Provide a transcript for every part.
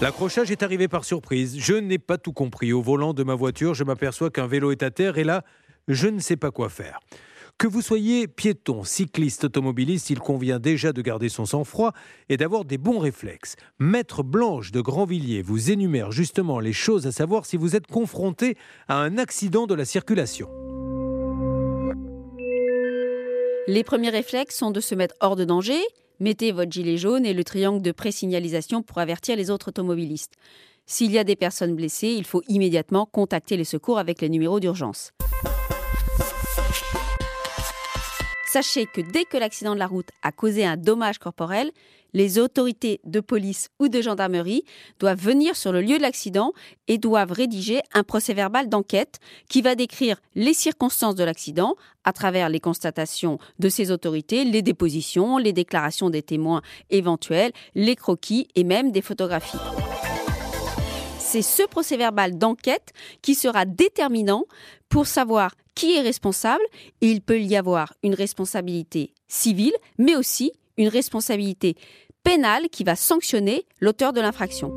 L'accrochage est arrivé par surprise. Je n'ai pas tout compris. Au volant de ma voiture, je m'aperçois qu'un vélo est à terre et là, je ne sais pas quoi faire. Que vous soyez piéton, cycliste, automobiliste, il convient déjà de garder son sang-froid et d'avoir des bons réflexes. Maître Blanche de Grandvilliers vous énumère justement les choses à savoir si vous êtes confronté à un accident de la circulation. Les premiers réflexes sont de se mettre hors de danger, mettez votre gilet jaune et le triangle de présignalisation pour avertir les autres automobilistes. S'il y a des personnes blessées, il faut immédiatement contacter les secours avec les numéros d'urgence. Sachez que dès que l'accident de la route a causé un dommage corporel, les autorités de police ou de gendarmerie doivent venir sur le lieu de l'accident et doivent rédiger un procès verbal d'enquête qui va décrire les circonstances de l'accident à travers les constatations de ces autorités, les dépositions, les déclarations des témoins éventuels, les croquis et même des photographies. C'est ce procès verbal d'enquête qui sera déterminant pour savoir qui est responsable il peut y avoir une responsabilité civile, mais aussi une responsabilité pénale qui va sanctionner l'auteur de l'infraction.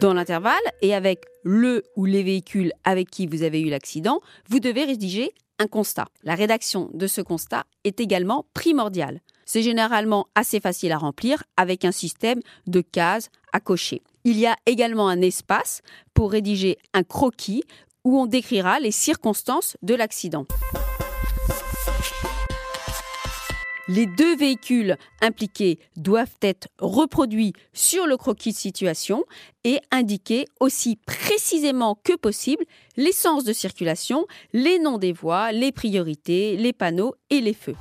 Dans l'intervalle et avec le ou les véhicules avec qui vous avez eu l'accident, vous devez rédiger un constat. La rédaction de ce constat est également primordiale. C'est généralement assez facile à remplir avec un système de cases à cocher. Il y a également un espace pour rédiger un croquis où on décrira les circonstances de l'accident. Les deux véhicules impliqués doivent être reproduits sur le croquis de situation et indiquer aussi précisément que possible les sens de circulation, les noms des voies, les priorités, les panneaux et les feux.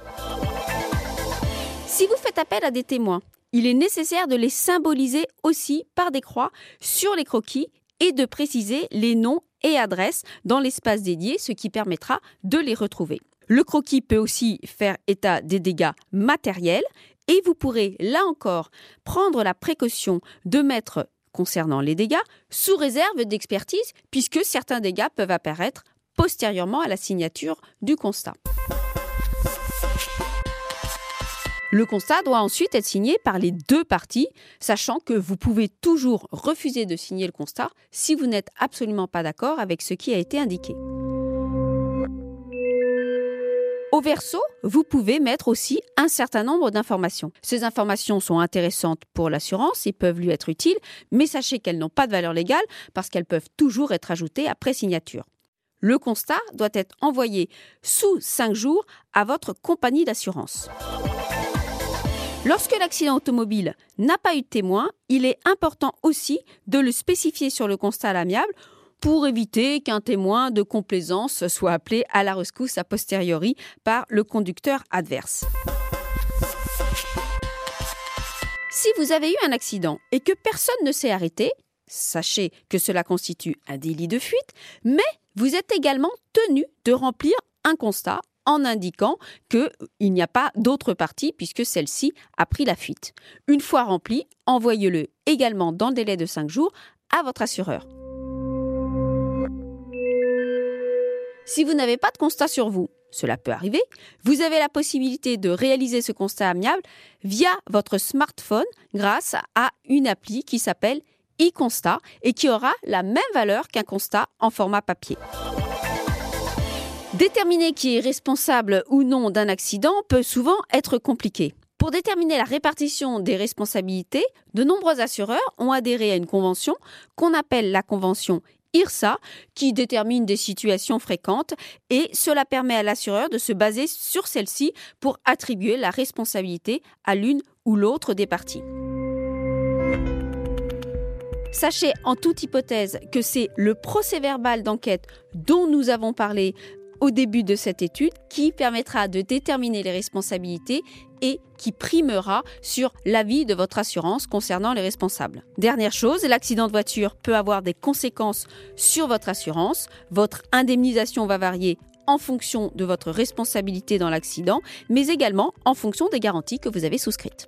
Si vous faites appel à des témoins, il est nécessaire de les symboliser aussi par des croix sur les croquis et de préciser les noms et adresses dans l'espace dédié, ce qui permettra de les retrouver. Le croquis peut aussi faire état des dégâts matériels et vous pourrez, là encore, prendre la précaution de mettre, concernant les dégâts, sous réserve d'expertise, puisque certains dégâts peuvent apparaître postérieurement à la signature du constat. Le constat doit ensuite être signé par les deux parties, sachant que vous pouvez toujours refuser de signer le constat si vous n'êtes absolument pas d'accord avec ce qui a été indiqué. Au verso, vous pouvez mettre aussi un certain nombre d'informations. Ces informations sont intéressantes pour l'assurance et peuvent lui être utiles, mais sachez qu'elles n'ont pas de valeur légale parce qu'elles peuvent toujours être ajoutées après signature. Le constat doit être envoyé sous 5 jours à votre compagnie d'assurance. Lorsque l'accident automobile n'a pas eu de témoin, il est important aussi de le spécifier sur le constat à l'amiable pour éviter qu'un témoin de complaisance soit appelé à la rescousse a posteriori par le conducteur adverse. Si vous avez eu un accident et que personne ne s'est arrêté, sachez que cela constitue un délit de fuite, mais vous êtes également tenu de remplir un constat en indiquant qu'il n'y a pas d'autre partie puisque celle-ci a pris la fuite. Une fois rempli, envoyez-le également dans le délai de 5 jours à votre assureur. Si vous n'avez pas de constat sur vous, cela peut arriver, vous avez la possibilité de réaliser ce constat amiable via votre smartphone grâce à une appli qui s'appelle e-constat et qui aura la même valeur qu'un constat en format papier. Déterminer qui est responsable ou non d'un accident peut souvent être compliqué. Pour déterminer la répartition des responsabilités, de nombreux assureurs ont adhéré à une convention qu'on appelle la convention IRSA qui détermine des situations fréquentes et cela permet à l'assureur de se baser sur celle-ci pour attribuer la responsabilité à l'une ou l'autre des parties. Sachez en toute hypothèse que c'est le procès verbal d'enquête dont nous avons parlé au début de cette étude qui permettra de déterminer les responsabilités et qui primera sur l'avis de votre assurance concernant les responsables. Dernière chose, l'accident de voiture peut avoir des conséquences sur votre assurance. Votre indemnisation va varier en fonction de votre responsabilité dans l'accident, mais également en fonction des garanties que vous avez souscrites.